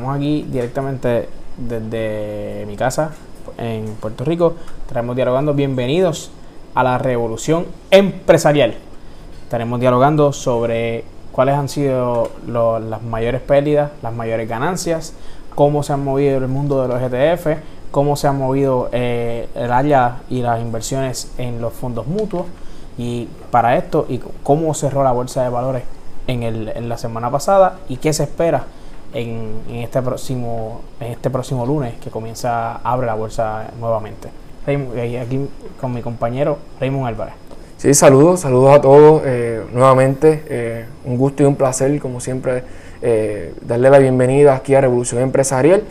estamos aquí directamente desde mi casa en Puerto Rico. Estaremos dialogando. Bienvenidos a la revolución empresarial. Estaremos dialogando sobre cuáles han sido las mayores pérdidas, las mayores ganancias, cómo se han movido el mundo de los ETF, cómo se han movido eh, el área y las inversiones en los fondos mutuos y para esto y cómo cerró la bolsa de valores en la semana pasada y qué se espera en, en, este próximo en este próximo lunes que comienza abre la bolsa nuevamente. Aquí con mi compañero Raymond Álvarez. Sí, saludos, saludos a todos eh, nuevamente. Eh, un gusto y un placer, como siempre, eh, darle la bienvenida aquí a Revolución Empresarial.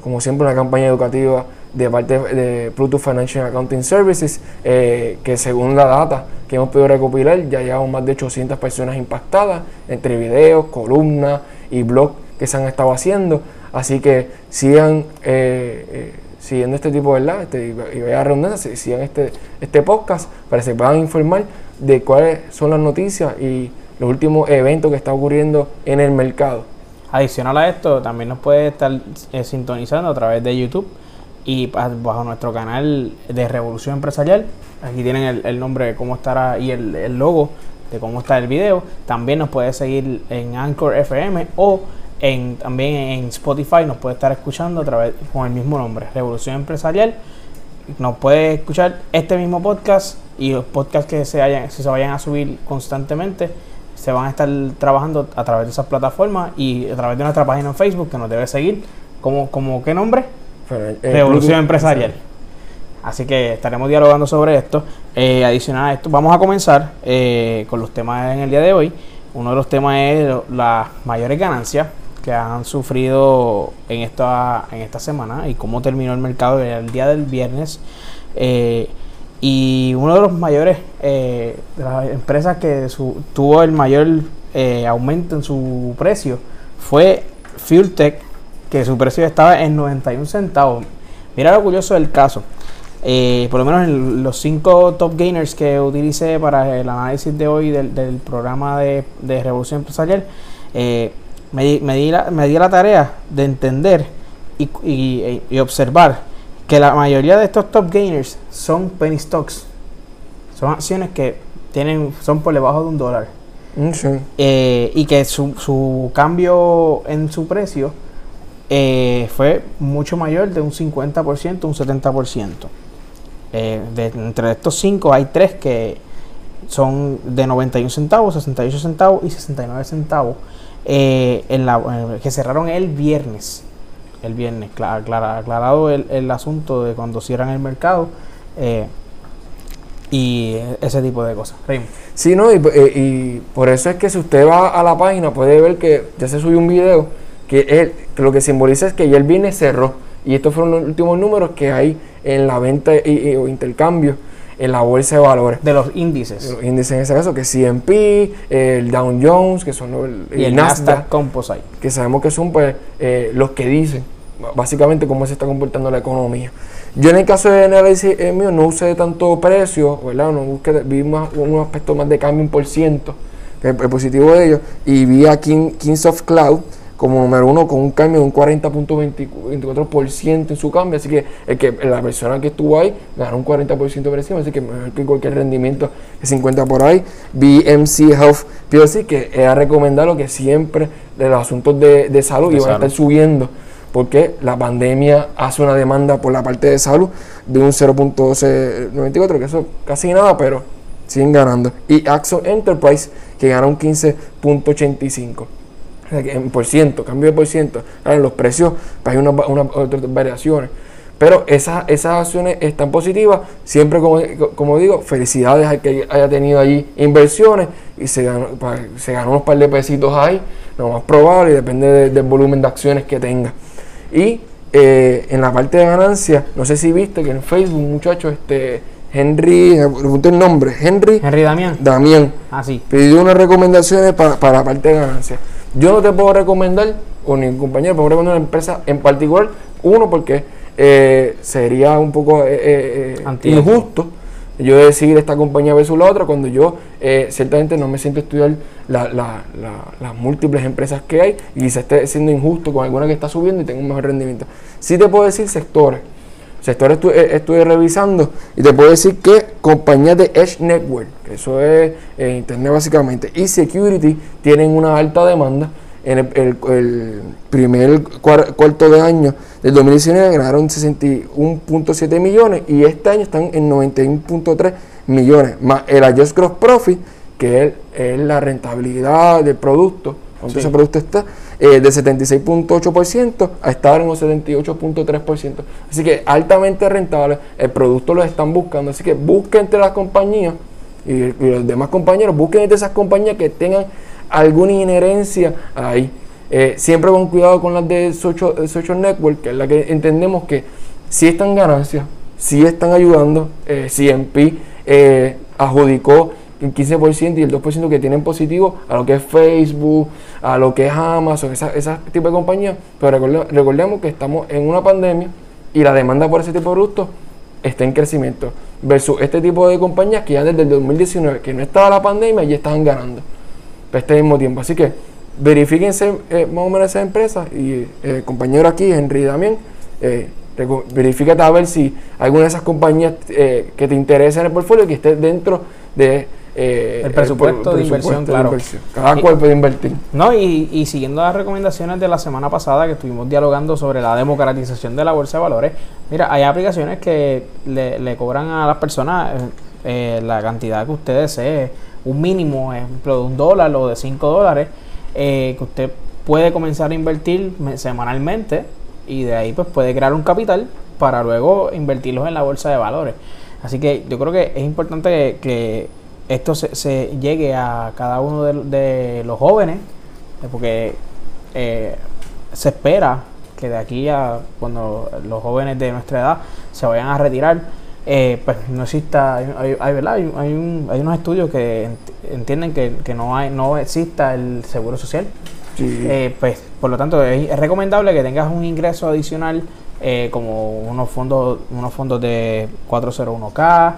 como siempre, una campaña educativa de parte de Pluto Financial Accounting Services, que según la data que hemos podido recopilar, ya llevamos más de 800 personas impactadas entre videos, columnas y blogs que se han estado haciendo. Así que sigan siguiendo este tipo, ¿verdad? Este, y vaya redundancia, sigan este, este podcast para que se puedan informar de cuáles son las noticias y los últimos eventos que están ocurriendo en el mercado. Adicional a esto, también nos puede estar eh, sintonizando a través de YouTube y bajo nuestro canal de Revolución Empresarial. Aquí tienen el, nombre de cómo estará y el, el logo de cómo está el video. También nos puede seguir en Anchor FM o también en Spotify nos puede estar escuchando a través con el mismo nombre, Revolución Empresarial. Nos puede escuchar este mismo podcast y los podcasts que se, hayan, se vayan a subir constantemente se van a estar trabajando a través de esas plataformas y a través de nuestra página en Facebook que nos debe seguir. ¿Como, como qué nombre? Eh, Revolución Empresarial. Así que estaremos dialogando sobre esto. Eh, adicional a esto, vamos a comenzar eh, con los temas en el día de hoy. Uno de los temas es las mayores ganancias que han sufrido en esta, en esta semana y cómo terminó el mercado el día del viernes. Eh, y uno de los mayores, eh, de las empresas que tuvo el mayor eh, aumento en su precio fue FuelTech, que su precio estaba en 91 centavos. Mira lo curioso del caso. por lo menos en los cinco top gainers que utilicé para el análisis de hoy del, programa de, de Revolución Empresarial, me, me, di la, me di la tarea de entender y, y, observar que la mayoría de estos top gainers son penny stocks. Son acciones que tienen son por debajo de un dólar. Mm, eh, y que su, su, cambio en su precio eh, fue mucho mayor de un 50%, un 70%. Eh, de, entre estos cinco hay tres que son de 91 centavos, 68 centavos y 69 centavos eh, en la, que cerraron el viernes. El viernes, aclarado el, asunto de cuando cierran el mercado eh, y ese tipo de cosas. Sí, no, eh, y, por eso es que si usted va a la página puede ver que ya se subió un video que, lo que simboliza es que ya el viernes cerró. Y estos fueron los últimos números que hay en la venta o intercambio en la bolsa de valores. De los índices. los índices en ese caso, que CMP, el Dow Jones, que son los, y el, Nasdaq, Composite. Que sabemos que son pues, eh, los que dicen básicamente cómo se está comportando la economía. Yo en el caso de análisis eh, mío no usé tanto precio, ¿verdad? No busqué, vi un aspecto más de cambio en por ciento, que es positivo de ellos, y vi a King, Kings of Cloud, como número uno con un cambio de un 40.24% en su cambio. Así que, el que la persona que estuvo ahí ganó un 40% por encima, así que mejor que cualquier rendimiento de 50 por ahí. BMC Health PLC, que era recomendado que siempre de los asuntos de, de salud iban a estar subiendo porque la pandemia hace una demanda por la parte de salud de un 0.94, que eso casi nada, pero siguen ganando. Y Axon Enterprise, que gana un 15.85 en por ciento, cambio de por ciento. en los precios pues, hay unas una, otras variaciones. Pero esas, esas acciones están positivas. Siempre, como, como digo, felicidades al que haya tenido allí inversiones y se ganó, pues, se ganó unos par de pesitos ahí, lo más probable, y depende del volumen de acciones que tenga. Y eh, en la parte de ganancias, no sé si viste que en Facebook, muchachos, este, Henry, el nombre, Henry. Henry Damián. Damián. Ah, sí. Pidió unas recomendaciones para, para la parte de ganancias. Yo no te puedo recomendar, o ni compañero, puedo recomendar una empresa en particular. Uno, porque eh, sería un poco eh, eh, injusto, yo decidir esta compañía versus la otra cuando yo eh, ciertamente no me siento a estudiar las múltiples empresas que hay y quizás esté siendo injusto con alguna que está subiendo y tengo un mejor rendimiento. Sí te puedo decir sectores. Estuve, eh, revisando y te puedo decir que compañías de Edge Network, que eso es eh, Internet básicamente, y Security tienen una alta demanda. En el, primer cuarto de año del 2019 ganaron 61.7 millones y este año están en 91.3 millones, más el Adjust Gross Profit, que es, la rentabilidad del producto, cuánto ese producto está, eh, de 76.8% a estar en un 78.3%. Así que altamente rentable, el producto lo están buscando, así que busquen entre las compañías y, los demás compañeros, busquen entre esas compañías que tengan alguna inherencia ahí. Eh, siempre con cuidado con las de Social, Network, que es la que entendemos que si están ganancias, si están ayudando, eh, CMP eh, adjudicó el 15% y el 2% que tienen positivo a lo que es Facebook, a lo que es Amazon, ese tipo de compañías. Pero recordemos, que estamos en una pandemia y la demanda por ese tipo de productos está en crecimiento. Versus este tipo de compañías que ya desde el 2019, que no estaba la pandemia, ya estaban ganando este mismo tiempo. Así que verifíquense eh, más o menos esa empresa y el eh, compañero aquí, Henry también, eh, verifícate a ver si alguna de esas compañías eh, que te interesa en el portfolio que esté dentro de el presupuesto, de inversión, claro. Cada cual puede invertir. No, y, y, siguiendo las recomendaciones de la semana pasada que estuvimos dialogando sobre la democratización de la bolsa de valores, mira, hay aplicaciones que le, le cobran a las personas la cantidad que usted desee un mínimo, ejemplo, de un dólar o de cinco dólares, eh, que usted puede comenzar a invertir semanalmente y de ahí pues puede crear un capital para luego invertirlos en la bolsa de valores. Así que yo creo que es importante que, esto se, llegue a cada uno de, los jóvenes, eh, porque eh, se espera que de aquí a cuando los jóvenes de nuestra edad se vayan a retirar, eh, pues no exista, hay, hay, ¿verdad? hay, un, hay, unos estudios que entienden que, no hay no exista el seguro social. Eh, pues por lo tanto es, recomendable que tengas un ingreso adicional eh, como unos fondos unos fondos de 401k,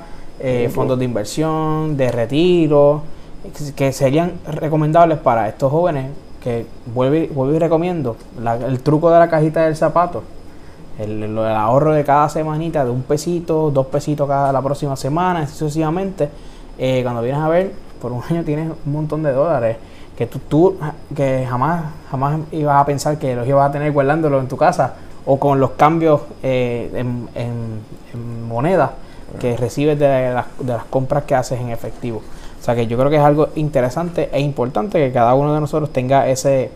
fondos de inversión, de retiro, que serían recomendables para estos jóvenes que vuelvo, y recomiendo el truco de la cajita del zapato el, ahorro de cada semanita de un pesito, dos pesitos cada la próxima semana, sucesivamente. Eh, cuando vienes a ver, por un año tienes un montón de dólares que tú, tú que jamás, jamás ibas a pensar que los ibas a tener guardándolo en tu casa o con los cambios eh, en, en, moneda que recibes de las, de las compras que haces en efectivo. O sea que yo creo que es algo interesante e importante que cada uno de nosotros tenga ese,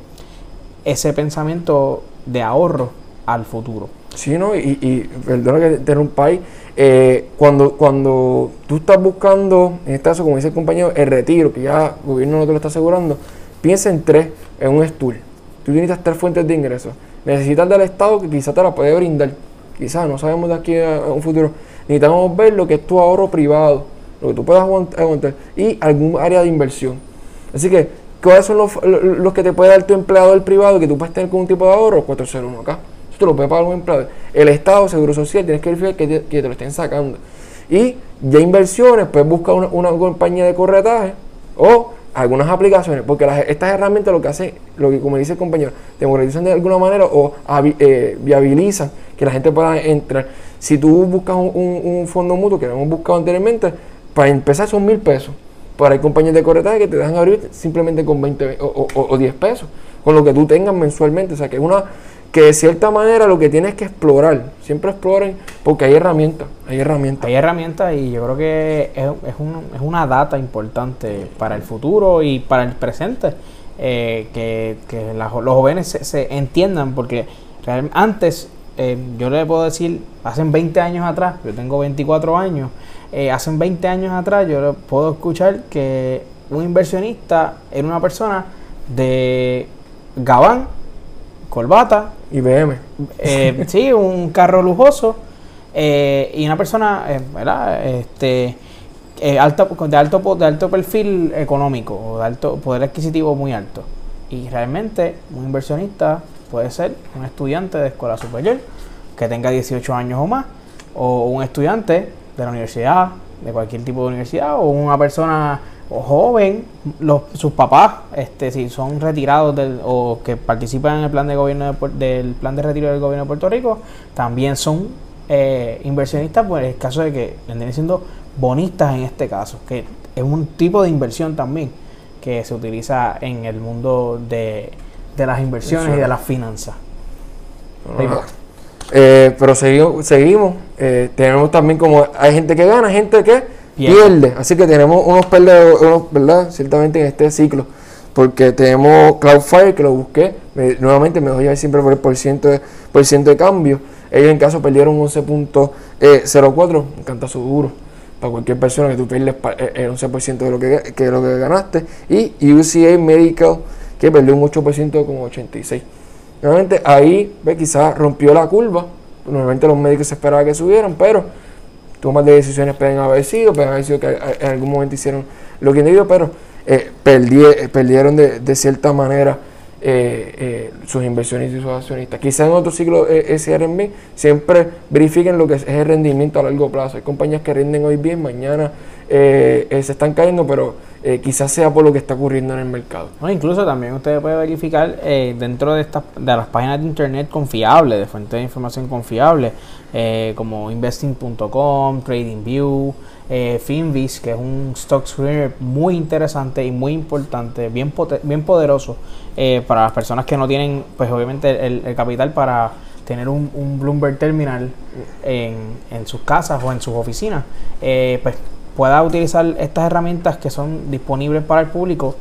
ese pensamiento de ahorro al futuro. Sí, ¿no? Y, y perdona que te interrumpáis, eh, cuando, cuando tú estás buscando, en este caso, como dice el compañero, el retiro, que ya el gobierno no te lo está asegurando, piensa en tres, en un stool. Tú necesitas tres fuentes de ingresos. Necesitas del Estado que quizás te la puede brindar. Quizás, no sabemos de aquí a, un futuro. Necesitamos ver lo que es tu ahorro privado, lo que tú puedas aguantar, y algún área de inversión. Así que, ¿cuáles son los, los que te puede dar tu empleado del privado que tú puedes tener con un tipo de ahorro? 401 acá te lo puede pagar un empleado. El Estado, Seguro Social, tienes que verificar que te, lo estén sacando. Y ya inversiones, pues busca una, compañía de corretaje o algunas aplicaciones, porque estas herramientas lo que hacen, lo que como dice el compañero, democratizan de alguna manera o eh, viabilizan que la gente pueda entrar. Si tú buscas un, fondo mutuo que hemos buscado anteriormente, para empezar son mil pesos. Pero hay compañías de corretaje que te dejan abrir simplemente con 20 o, o 10 pesos, con lo que tú tengas mensualmente. O sea que es una que de cierta manera lo que tienes que explorar, siempre exploren, porque hay herramientas, hay herramientas. Hay herramientas y yo creo que es, es, una data importante para el futuro y para el presente, eh, que, los jóvenes se, entiendan, porque antes, eh, yo le puedo decir, hace 20 años atrás, yo tengo 24 años, eh, hace 20 años atrás yo puedo escuchar que un inversionista era una persona de Gabán, corbata. IBM. Eh, sí, un carro lujoso. Eh, y una persona, eh, ¿verdad? Este, alto, de, alto, de alto perfil económico o de alto poder adquisitivo muy alto. Y realmente un inversionista puede ser un estudiante de escuela superior que tenga 18 años o más, o un estudiante de la universidad de cualquier tipo de universidad o una persona joven, los, sus papás, este, si son retirados del, o que participan en el plan de gobierno del plan de retiro del gobierno de Puerto Rico, también son eh, inversionistas, pues en el caso de que vendrían siendo bonistas en este caso, que es un tipo de inversión también que se utiliza en el mundo de, las inversiones y de las finanzas. Eh, pero seguimos, seguimos. Eh, tenemos también como hay gente que gana, gente que pierde. Así que tenemos unos perdedores, ¿verdad? Ciertamente en este ciclo. Porque tenemos Cloudflare, que lo busqué, nuevamente me voy a ir siempre por el por ciento de, por ciento de cambio. Ellos en caso perdieron 11.04, eh, me encanta su duro. Para cualquier persona que tú pierdes eh, el 11% de lo que, que, lo que ganaste. Y UCA Medical, que perdió un 8% como 86. Nuevamente ahí ve, quizás rompió la curva. Normalmente los médicos se esperaba que subieran, pero tomas de decisiones pueden haber sido, pueden haber sido que en algún momento hicieron lo que debió, pero eh, eh, perdieron de, cierta manera eh, sus inversiones y sus accionistas. Quizás en otro ciclo SRM siempre verifiquen lo que es el rendimiento a largo plazo. Hay compañías que rinden hoy bien, mañana se están cayendo, pero eh, quizás sea por lo que está ocurriendo en el mercado. incluso también usted puede verificar eh, dentro de, estas de las páginas de internet confiables, de fuentes de información confiables, eh, como investing.com, TradingView, Finvis, que es un stock screener muy interesante y muy importante, bien, bien poderoso para las personas que no tienen, pues obviamente, el, capital para tener un, Bloomberg Terminal en, en, sus casas o en sus oficinas. pues pueda utilizar estas herramientas que son disponibles para el público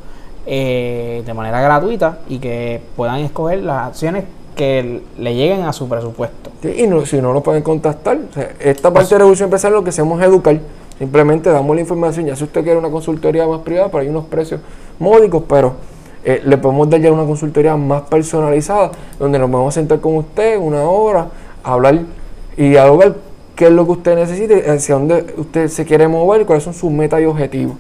eh, de manera gratuita y que puedan escoger las acciones que le lleguen a su presupuesto. y no, si no lo pueden contactar, esta parte de Revolución Empresarial lo que hacemos es educar. Simplemente damos la información, ya si usted quiere una consultoría más privada, pero hay unos precios módicos, pero eh, le podemos dar ya una consultoría más personalizada, donde nos vamos a sentar con usted una hora, a hablar y dialogar qué es lo que usted necesite, hacia dónde usted se quiere mover y cuáles son sus metas y objetivos.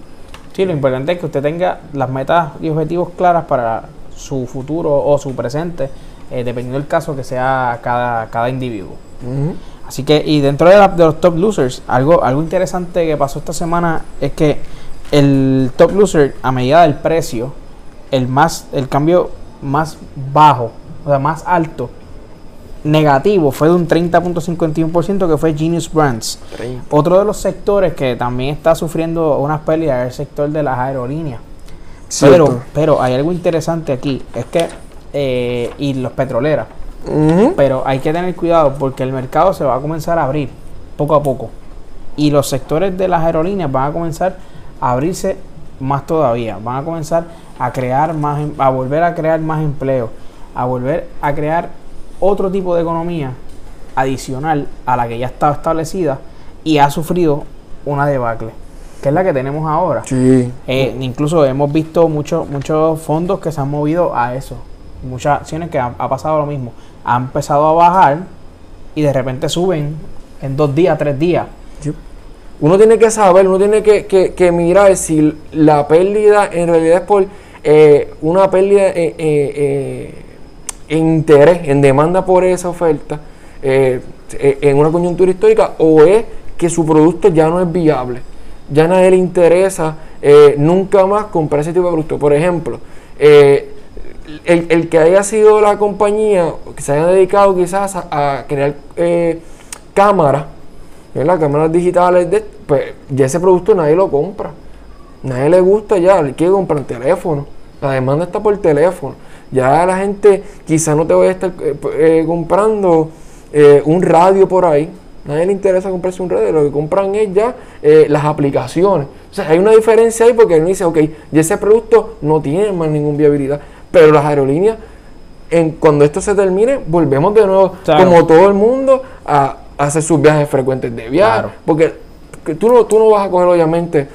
Sí, lo importante es que usted tenga las metas y objetivos claras para su futuro o su presente, eh, dependiendo del caso que sea cada, cada individuo. Así que, y dentro de, los top losers, algo, algo interesante que pasó esta semana es que el top loser, a medida del precio, el más, el cambio más bajo, o sea, más alto, negativo fue de un 30.51% que fue Genius Brands. Otro de los sectores que también está sufriendo unas pérdidas es el sector de las aerolíneas. Pero, pero hay algo interesante aquí, es que, eh, y los petroleras, pero hay que tener cuidado porque el mercado se va a comenzar a abrir poco a poco. Y los sectores de las aerolíneas van a comenzar a abrirse más todavía, van a comenzar a crear más, em, a volver a crear más empleo, a volver a crear otro tipo de economía adicional a la que ya estaba establecida y ha sufrido una debacle, que es la que tenemos ahora. Sí. Eh, incluso hemos visto muchos muchos fondos que se han movido a eso, muchas acciones que ha, pasado lo mismo, han empezado a bajar y de repente suben en dos días, tres días. Uno tiene que saber, uno tiene que, que, mirar si la pérdida en realidad es por eh, una pérdida eh, eh interés, en demanda por esa oferta eh, eh, en una coyuntura histórica o es que su producto ya no es viable. Ya nadie le interesa eh, nunca más comprar ese tipo de producto. Por ejemplo, el, que haya sido la compañía que se haya dedicado quizás a, crear cámaras, cámaras digitales, pues ya ese producto nadie lo compra. Nadie le gusta ya, le quiere comprar teléfono. La demanda está por teléfono. Ya la gente quizá no te voy a estar eh, eh, comprando eh, un radio por ahí. Nadie le interesa comprarse un radio, lo que compran es ya las aplicaciones. O sea, hay una diferencia ahí porque uno dice, ok, y ese producto no tiene más ninguna viabilidad. Pero las aerolíneas, en, cuando esto se termine, volvemos de nuevo, como todo el mundo, a, hacer sus viajes frecuentes de viaje. Porque tú no, tú no vas a coger, obviamente,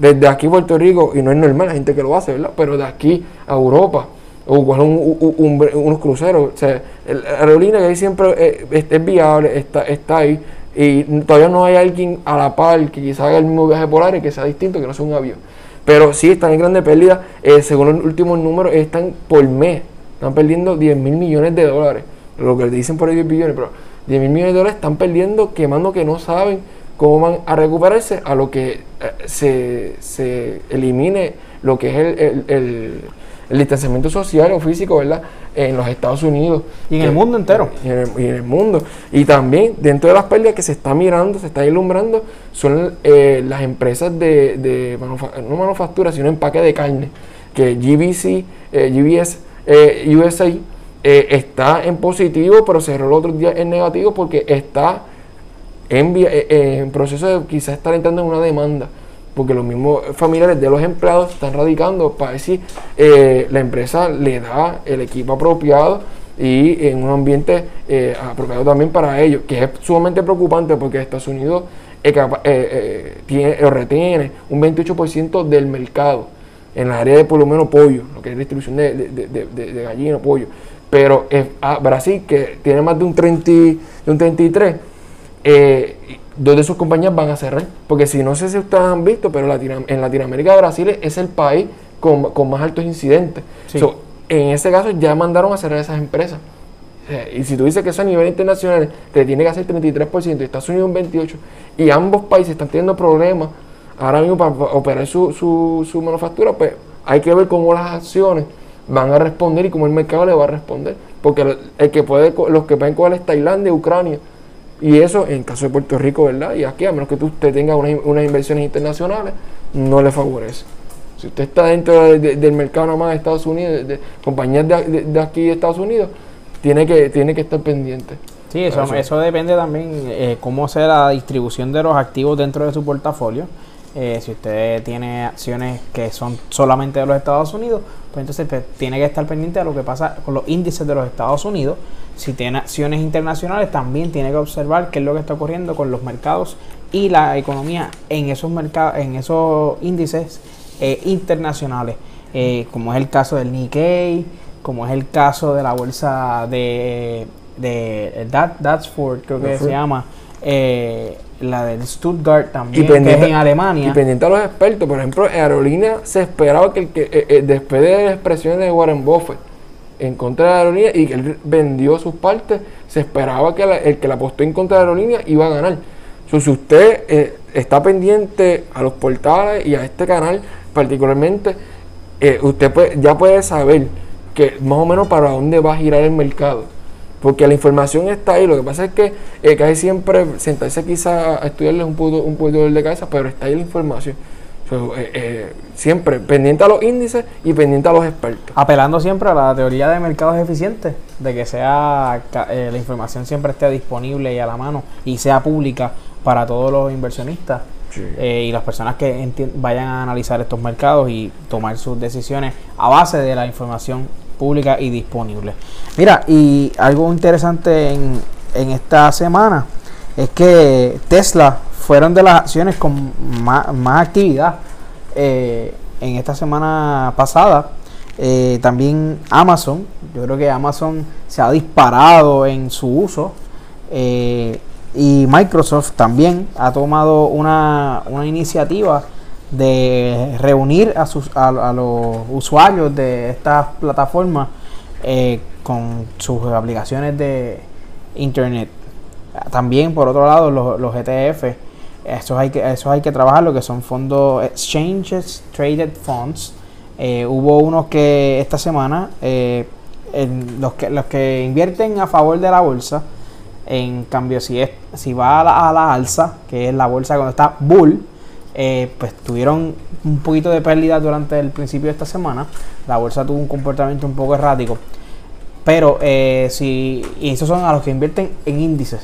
desde aquí a Puerto Rico, y no es normal la gente que lo hace, ¿verdad? Pero de aquí a Europa, o unos cruceros, o sea, la aerolínea que ahí siempre eh, es, viable, está, está ahí, y todavía no hay alguien a la par que quizás haga el mismo viaje por aire que sea distinto, que no sea un avión. Pero sí están en grandes pérdidas, eh, según los últimos números, están por mes, están perdiendo 10 mil millones de dólares, lo que dicen por ahí 10 billones, pero 10 mil millones de dólares están perdiendo, quemando que no saben cómo van a recuperarse a lo que eh, se, se elimine lo que es el, el- el- el distanciamiento social o físico, ¿verdad? En los Estados Unidos. Y en el mundo entero. Y en, el, y en el mundo. Y también, dentro de las pérdidas que se está mirando, se está ilumbrando, son eh, las empresas de, de manufa- no manufactura, sino empaque de carne. Que GBC, eh, GBS eh, USA eh, está en positivo, pero cerró el otro día en negativo porque está eh, eh, en proceso de quizás estar entrando en una demanda, porque los mismos familiares de los empleados están radicando para ver si eh, la empresa le da el equipo apropiado y en un ambiente eh, apropiado también para ellos, que es sumamente preocupante porque Estados Unidos eh, retiene un 28% del mercado en la área de por lo menos pollo, lo que es distribución de, de, de, gallina, pollo. Pero ah, Brasil, que tiene más de un, 30, y- de un 33, eh, dos de sus compañías van a cerrar. Porque si no sé si ustedes han visto, pero Latino- en Latinoamérica Brasil es el país con, con más altos incidentes. Sí. So, en ese caso ya mandaron a cerrar esas empresas. Y si tú dices que eso a nivel internacional te tiene que hacer 33% y Estados Unidos un 28%, y ambos países están teniendo problemas ahora mismo para operar su, su, su manufactura, pues hay que ver cómo las acciones van a responder y cómo el mercado le va a responder. Porque el, el que puede, los que pueden coger es Tailandia, Ucrania. Y eso, en caso de Puerto Rico, ¿verdad? Y aquí, a menos que tú- usted tenga unas, unas inversiones internacionales, no le favorece. Si usted está dentro de- de- del mercado nada más de Estados Unidos, de, compañías de, de- de aquí de Estados Unidos, tiene que, tiene que estar pendiente. Sí, eso, Eso. eso depende también eh, cómo sea la distribución de los activos dentro de su portafolio. Eh, si usted tiene acciones que son solamente de los Estados Unidos, pues entonces pues, tiene que estar pendiente de lo que pasa con los índices de los Estados Unidos. Si tiene acciones internacionales, también tiene que observar qué es lo que está ocurriendo con los mercados y la economía en esos mercados, en esos índices eh, internacionales, eh, como es el caso del Nikkei, como es el caso de la bolsa de, de Dat, Datsford, creo que se llama, eh, la del Stuttgart también, Y que es en Alemania. Y pendiente a los expertos, por ejemplo, en aerolínea se esperaba que, el que eh, eh, después de las expresiones de Warren Buffett en contra de la aerolínea y que él vendió sus partes, se esperaba que la- el que la apostó en contra de la aerolínea iba a ganar. So, si usted eh, está pendiente a los portales y a este canal particularmente, eh, usted puede- ya puede saber que más o menos para dónde va a girar el mercado. Porque la información está ahí, lo que pasa es que eh, casi siempre sentarse quizá a estudiarle es un poco, un poco de cabeza, pero está ahí la información. So, eh, eh, siempre pendiente a los índices y pendiente a los expertos. Apelando siempre a la teoría de mercados eficientes, de que sea eh, la información siempre esté disponible y a la mano y sea pública para todos los inversionistas Sí. eh, y las personas que vayan a analizar estos mercados y tomar sus decisiones a base de la información pública y disponible. Mira, y algo interesante en, en esta semana es que Tesla fueron de las acciones con más, más actividad eh, en esta semana pasada. Eh, también Amazon, yo creo que Amazon se ha disparado en su uso. eh, y Microsoft también ha tomado una, una iniciativa de reunir a, sus, a, los usuarios de estas plataformas eh, con sus aplicaciones de internet. También, por otro lado, los, los ETF, esos hay, que, esos hay que trabajar, lo que son fondos Exchanges Traded Funds. Eh, hubo unos que esta semana, eh, en los, que, los que invierten a favor de la bolsa, en cambio, si, es, si va a la, a la alza, que es la bolsa cuando está bull, eh, pues tuvieron un poquito de pérdida durante el principio de esta semana. La bolsa tuvo un comportamiento un poco errático. Pero eh, si, y esos son a los que invierten en índices,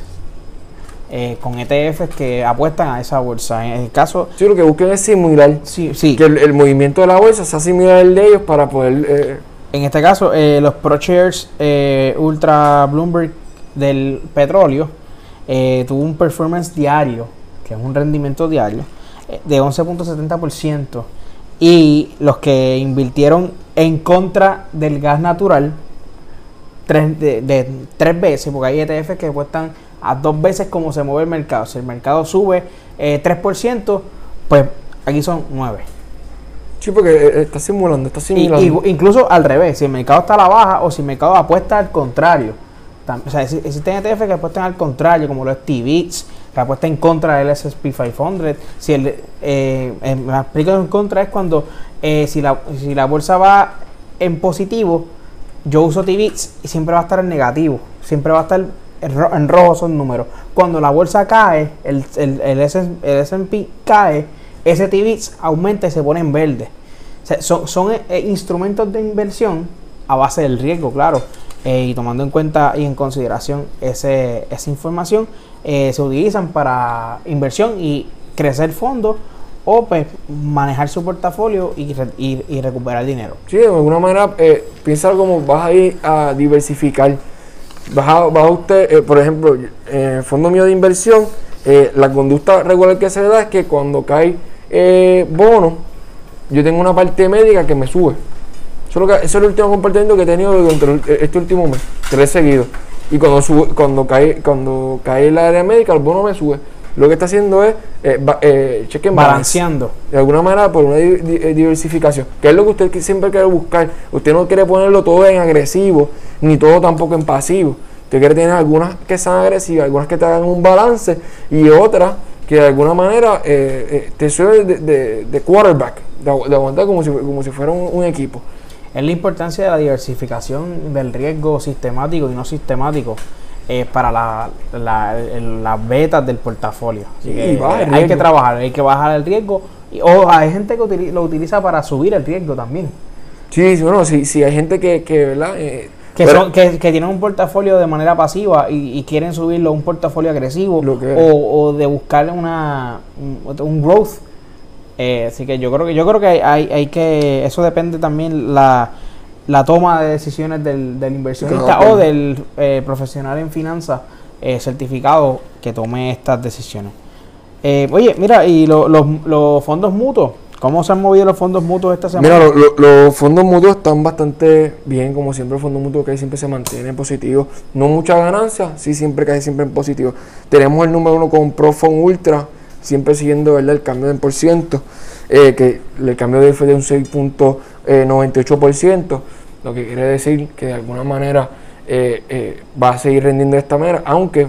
eh, con ETFs que apuestan a esa bolsa. En el caso, Sí, lo que busquen es simular sí, sí. que el, el movimiento de la bolsa sea similar al de ellos para poder... eh, En este caso, eh, los ProShares eh, Ultra Bloomberg del petróleo tuvo un performance diario, que es un rendimiento diario, de 11.70%. Y los que invirtieron en contra del gas natural, tres, de, de tres veces, porque hay ETFs que cuestan a dos veces como se mueve el mercado. Si el mercado sube eh, 3%, pues aquí son 9%. sí, porque eh, está simulando, está simulando. y- incluso al revés, si el mercado está a la baja o si el mercado apuesta al contrario. O sea, exi- existen ETF que apuestan al contrario, como los T-Bits, que apuesta en contra del S&P 500. Si el, eh, eh, en contra es cuando eh, si, la, si la bolsa va en positivo, yo uso TVIX y siempre va a estar en negativo, siempre va a estar en, ro- en rojo son números. Cuando la bolsa cae, el, el, el S&P cae, ese TVIX aumenta y se pone en verde. Son son eh, instrumentos de inversión a base del riesgo, claro. Eh, y tomando en cuenta y en consideración ese, esa información, eh, se utilizan para inversión y crecer fondos o pues, manejar su portafolio y, y- y recuperar dinero. Sí, de alguna manera, eh, piénsalo como vas a ir a diversificar. Vas a, usted, eh, por ejemplo, en el fondo mío de inversión, eh, la conducta regular que se da es que cuando cae eh, bono, yo tengo una parte médica que me sube. Eso es, lo que- eso es el último comportamiento que he tenido durante este último mes, tres seguidos. Y cuando sube, cuando cae, cuando cae el área médica, el bono me sube. Lo que está haciendo es eh, eh, balance Balanceando. de alguna manera por una eh, diversificación, que es lo que usted siempre quiere buscar. Usted no quiere ponerlo todo en agresivo, ni todo tampoco en pasivo. Usted quiere tener algunas que sean agresivas, algunas que te hagan un balance y otras que de alguna manera eh, eh, te suelen de, de- de quarterback, de, agu- de aguantar como si, como si fuera un, un equipo. Es la importancia de la diversificación del riesgo sistemático y no sistemático eh, para la- la- las betas del portafolio. Así que, eh, hay que trabajar, hay que bajar el riesgo. Y, o hay gente que utili- lo utiliza para subir el riesgo también. Sí, bueno, sí, sí, hay gente que, que ¿verdad? Eh, Que, pero- son, que, que tienen un portafolio de manera pasiva y, y quieren subirlo a un portafolio agresivo Lo que es. o, o de buscar una, un, un growth. Eh, así que yo creo que yo creo que hay, hay, hay que eso depende también la, la toma de decisiones del, del inversionista o del eh, profesional en finanzas eh, certificado que tome estas decisiones. Eh, oye, mira, y lo- los, los fondos mutuos, ¿cómo se han movido los fondos mutuos esta semana? Mira, lo- lo- los fondos mutuos están bastante bien, como siempre, el fondo mutuo que siempre se mantiene en positivo. No mucha ganancia, sí, siempre casi siempre en positivo. Tenemos el número uno con Profond Ultra, siempre siguiendo ¿verdad? el cambio del por ciento, eh, que el cambio de fue de un 6.98%, lo que quiere decir que de alguna manera eh, eh, va a seguir rendiendo de esta manera, aunque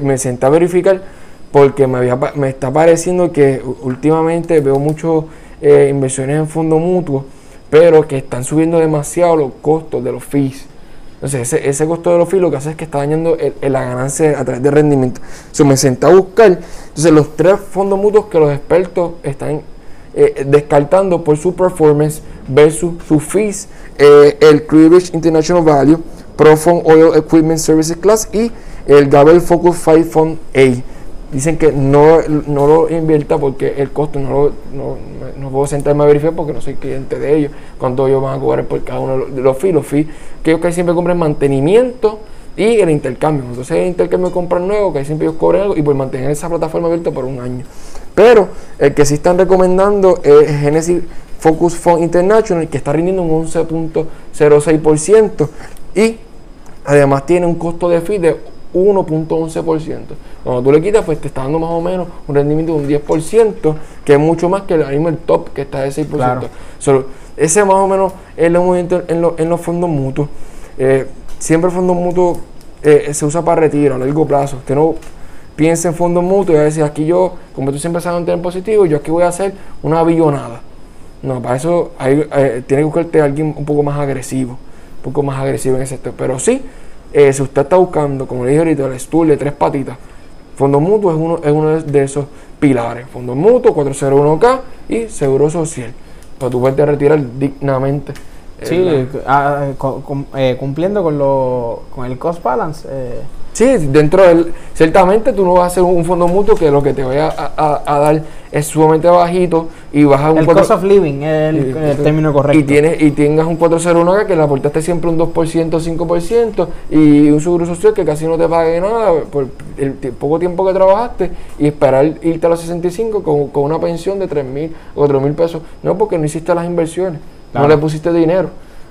me senté a verificar porque me, está pareciendo que últimamente veo muchas inversiones en fondos mutuos, pero que están subiendo demasiado los costos de los fees. Entonces, ese, costo de los fees lo que hace es que está dañando el- la ganancia a través de rendimiento. Entonces, me senté a buscar. Entonces, los tres fondos mutuos que los expertos están eh, descartando por su performance versus sus fees, eh, el Clearidge International Value, Profond Oil Equipment Services Class y el Gabel Focus 5 Fund A. Dicen que no, no lo invierta porque el costo no lo no, no puedo sentarme a verificar porque no soy cliente de ellos. Cuánto ellos van a cobrar por cada uno de los- fees. Los fees ellos casi siempre compran mantenimiento y el intercambio. Entonces el intercambio de comprar nuevo, que ahí siempre ellos cobran algo y por mantener esa plataforma abierta por un año. Pero el que sí están recomendando es Genesis Focus Fund International, que está rindiendo un 11.06% y además tiene un costo de fee de 1.11%. Cuando tú le quitas, pues te está dando más o menos un rendimiento de un 10%, que es mucho más que el mismo el top que está de 6%. Claro. Solo, ese más o menos es el movimiento en, lo- en los fondos mutuos. Eh, siempre el fondo mutuo eh, se usa para retiro a largo plazo. Usted no piensa en fondos mutuos y va a decir, aquí yo, como tú siempre sabes mantener positivo, yo aquí voy a hacer una billonada. No, para eso hay, eh, tiene que buscarte a alguien un poco más agresivo, un poco más agresivo en ese sector. Pero sí, si usted está buscando, como le dije ahorita, el stool de tres patitas, Fondo Mutuo es uno, es uno de esos pilares. Fondo Mutuo, 401k y Seguro Social. Para tú poderte retirar dignamente. eh, Sí, la- ah, cu- cum- eh, cumpliendo con, lo, con el cost balance. eh, Sí, dentro del. Ciertamente tú no vas a hacer un fondo mutuo que lo que te vaya a, a- a dar es sumamente bajito y vas a un el cost of living es el, término correcto. Y, tienes, y tengas un 401k que le aportaste siempre un 2%, 5% y un seguro social que casi no te pague nada por el poco tiempo que trabajaste y esperar irte a los 65 con, con una pensión de 3 mil o 4 mil pesos. No, porque no hiciste las inversiones, Claro. no le pusiste dinero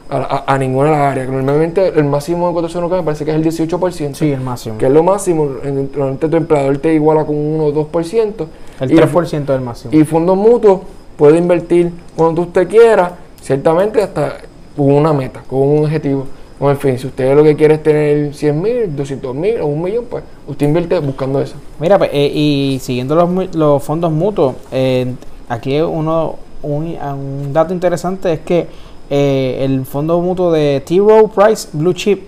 a, a- a ninguna de las áreas. Normalmente el máximo de 401k me parece que es el 18%. sí, el máximo. Que es lo máximo, en- normalmente tu empleador te iguala con un 1 o 2%. El y 3% del máximo. y fondos mutuos puede invertir cuando usted quiera, ciertamente hasta con una meta, con un objetivo. O en fin, si usted lo que quiere es tener 100 mil, 200 mil o un millón, pues usted invierte buscando eso. Mira, pues, eh, y siguiendo los, los fondos mutuos, eh, aquí uno un, un dato interesante es que eh, el fondo mutuo de T. Rowe Price Blue Chip,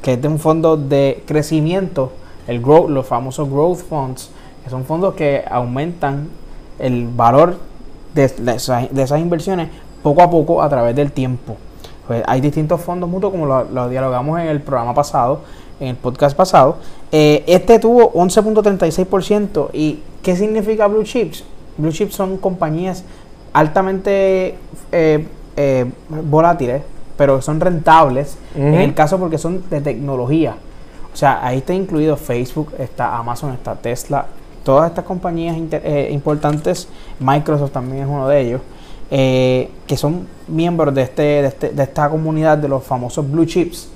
que es de un fondo de crecimiento, el growth, los famosos growth funds, que son fondos que aumentan el valor de, de esa- de esas inversiones poco a poco a través del tiempo. Pues hay distintos fondos mutuos, como lo dialogamos en el programa pasado, en el podcast pasado. Eh, este tuvo 11.36%. ¿Y qué significa Blue Chips? Blue Chips son compañías altamente eh, eh, volátiles, pero son rentables. En el caso porque son de tecnología. O sea, ahí está incluido Facebook, está Amazon, está Tesla, todas estas compañías inter- eh, importantes, Microsoft también es uno de ellos, eh, que son miembros de, este, de, este- de esta comunidad de los famosos blue chips,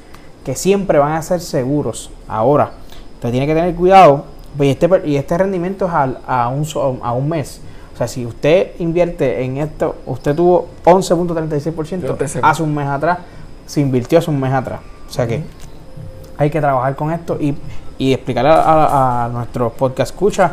que siempre van a ser seguros. Ahora, usted tiene que tener cuidado, pues, y este, y este rendimiento es al- a, un, a un mes. O sea, si usted invierte en esto, usted tuvo 11.36% Yo te sé. hace un mes atrás, se invirtió hace un mes atrás. O sea que hay que trabajar con esto y, y explicarle a, a, a nuestros podcast escucha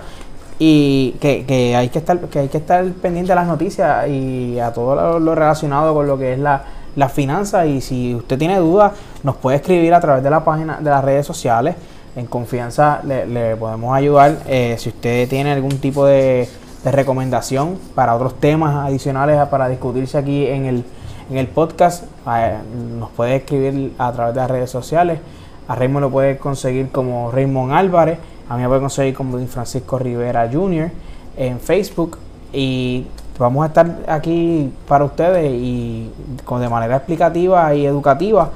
y que, que hay que estar que hay que estar pendiente de las noticias y a todo lo, lo relacionado con lo que es la, la finanza y si usted tiene dudas nos puede escribir a través de la página de las redes sociales en confianza le, le podemos ayudar Eh, si usted tiene algún tipo de, de recomendación para otros temas adicionales para discutirse aquí en el en el podcast eh, nos puede escribir a través de las redes sociales a Raymond lo puede conseguir como Raymond Álvarez. A mí me puede conseguir como Francisco Rivera Jr. en Facebook. Y vamos a estar aquí para ustedes y con, de manera explicativa y educativa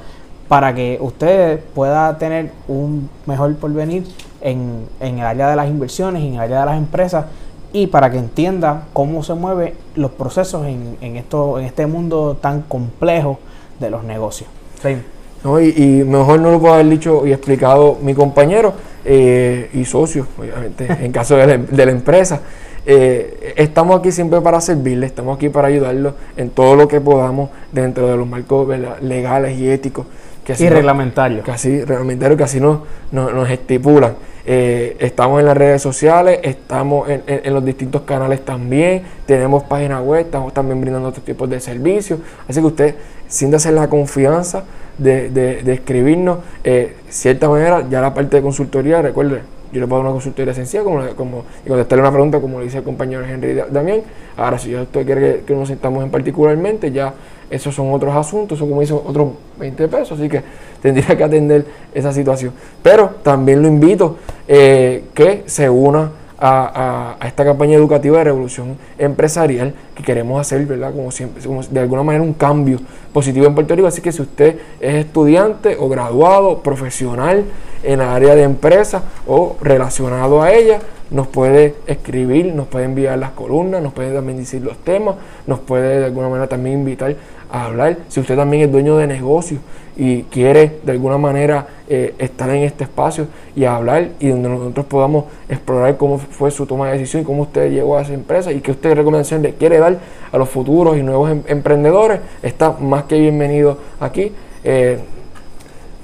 para que usted pueda tener un mejor porvenir en, en el área de las inversiones, en el área de las empresas y para que entienda cómo se mueven los procesos en, en, esto, en este mundo tan complejo de los negocios. Raymond. ¿no? Y, y mejor no lo puedo haber dicho y explicado mi compañero eh, y socio, obviamente, en caso de la, de la empresa. Eh, estamos aquí siempre para servirle, estamos aquí para ayudarlo en todo lo que podamos dentro de los marcos ¿verdad? legales y éticos que así Y nos- reglamentario. que así, reglamentarios que así nos, nos, nos estipulan. Eh, estamos en las redes sociales, estamos en, los distintos canales también, tenemos página web, estamos también brindando otros tipos de servicios. Así que usted siéntase la confianza de, de, de escribirnos. Eh, cierta manera, ya la parte de consultoría, recuerde, yo le puedo dar una consultoría sencilla como, como, y contestarle una pregunta como le dice el compañero Henry Da- Damián. Ahora, si usted quiere que, que nos sentamos en particularmente, ya esos son otros asuntos, son como dice otros 20 pesos, así que tendría que atender esa situación. Pero también lo invito eh, que se una a, a- a esta campaña educativa de revolución empresarial que queremos hacer, ¿verdad? Como siempre, como de alguna manera un cambio positivo en Puerto Rico. Así que si usted es estudiante o graduado, profesional en la área de empresa o relacionado a ella, nos puede escribir, nos puede enviar las columnas, nos puede también decir los temas, nos puede de alguna manera también invitar a hablar. Si usted también es dueño de negocio y quiere de alguna manera eh, estar en este espacio y hablar y donde nosotros podamos explorar cómo fue su toma de decisión y cómo usted llegó a esa empresa y qué usted recomendación le quiere dar a los futuros y nuevos em- emprendedores, está más que bienvenido aquí. Eh,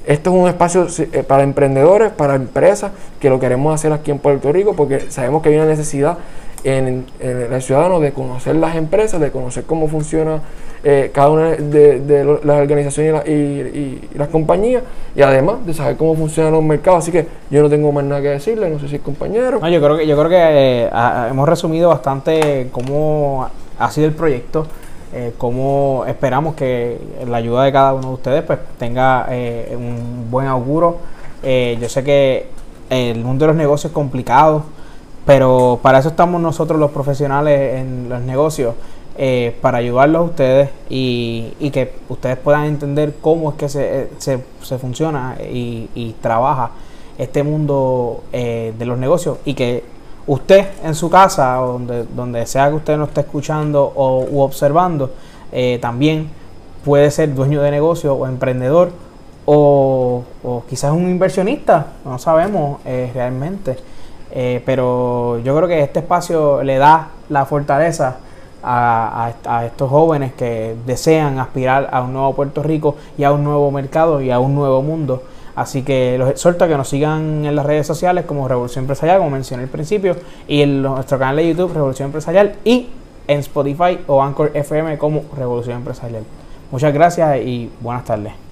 esto es un espacio eh, para emprendedores, para empresas, que lo queremos hacer aquí en Puerto Rico porque sabemos que hay una necesidad en el ciudadano de conocer las empresas, de conocer cómo funciona eh, cada una de, de las organizaciones y, la- y- las compañías y además de saber cómo funcionan los mercados. Así que yo no tengo más nada que decirle, no sé si es compañero. No, yo creo que, yo creo que eh, hemos resumido bastante cómo ha sido el proyecto, eh, cómo esperamos que la ayuda de cada uno de ustedes pues tenga eh, un buen auguro. Yo sé que el mundo de los negocios es complicado, pero para eso estamos nosotros los profesionales en los negocios, eh, para ayudarlos a ustedes y, que ustedes puedan entender cómo es que se, eh, se, se funciona y, trabaja este mundo eh, de los negocios y que usted en su casa o donde, donde sea que usted nos esté escuchando o u observando, también puede ser dueño de negocio o emprendedor o, o quizás un inversionista, no sabemos realmente. Pero yo creo que este espacio le da la fortaleza a, estos jóvenes que desean aspirar a un nuevo Puerto Rico y a un nuevo mercado y a un nuevo mundo. Así que los exhorto a que nos sigan en las redes sociales como Revolución Empresarial, como mencioné al principio, y en nuestro canal de YouTube Revolución Empresarial y en Spotify o Anchor FM como Revolución Empresarial. Muchas gracias y buenas tardes.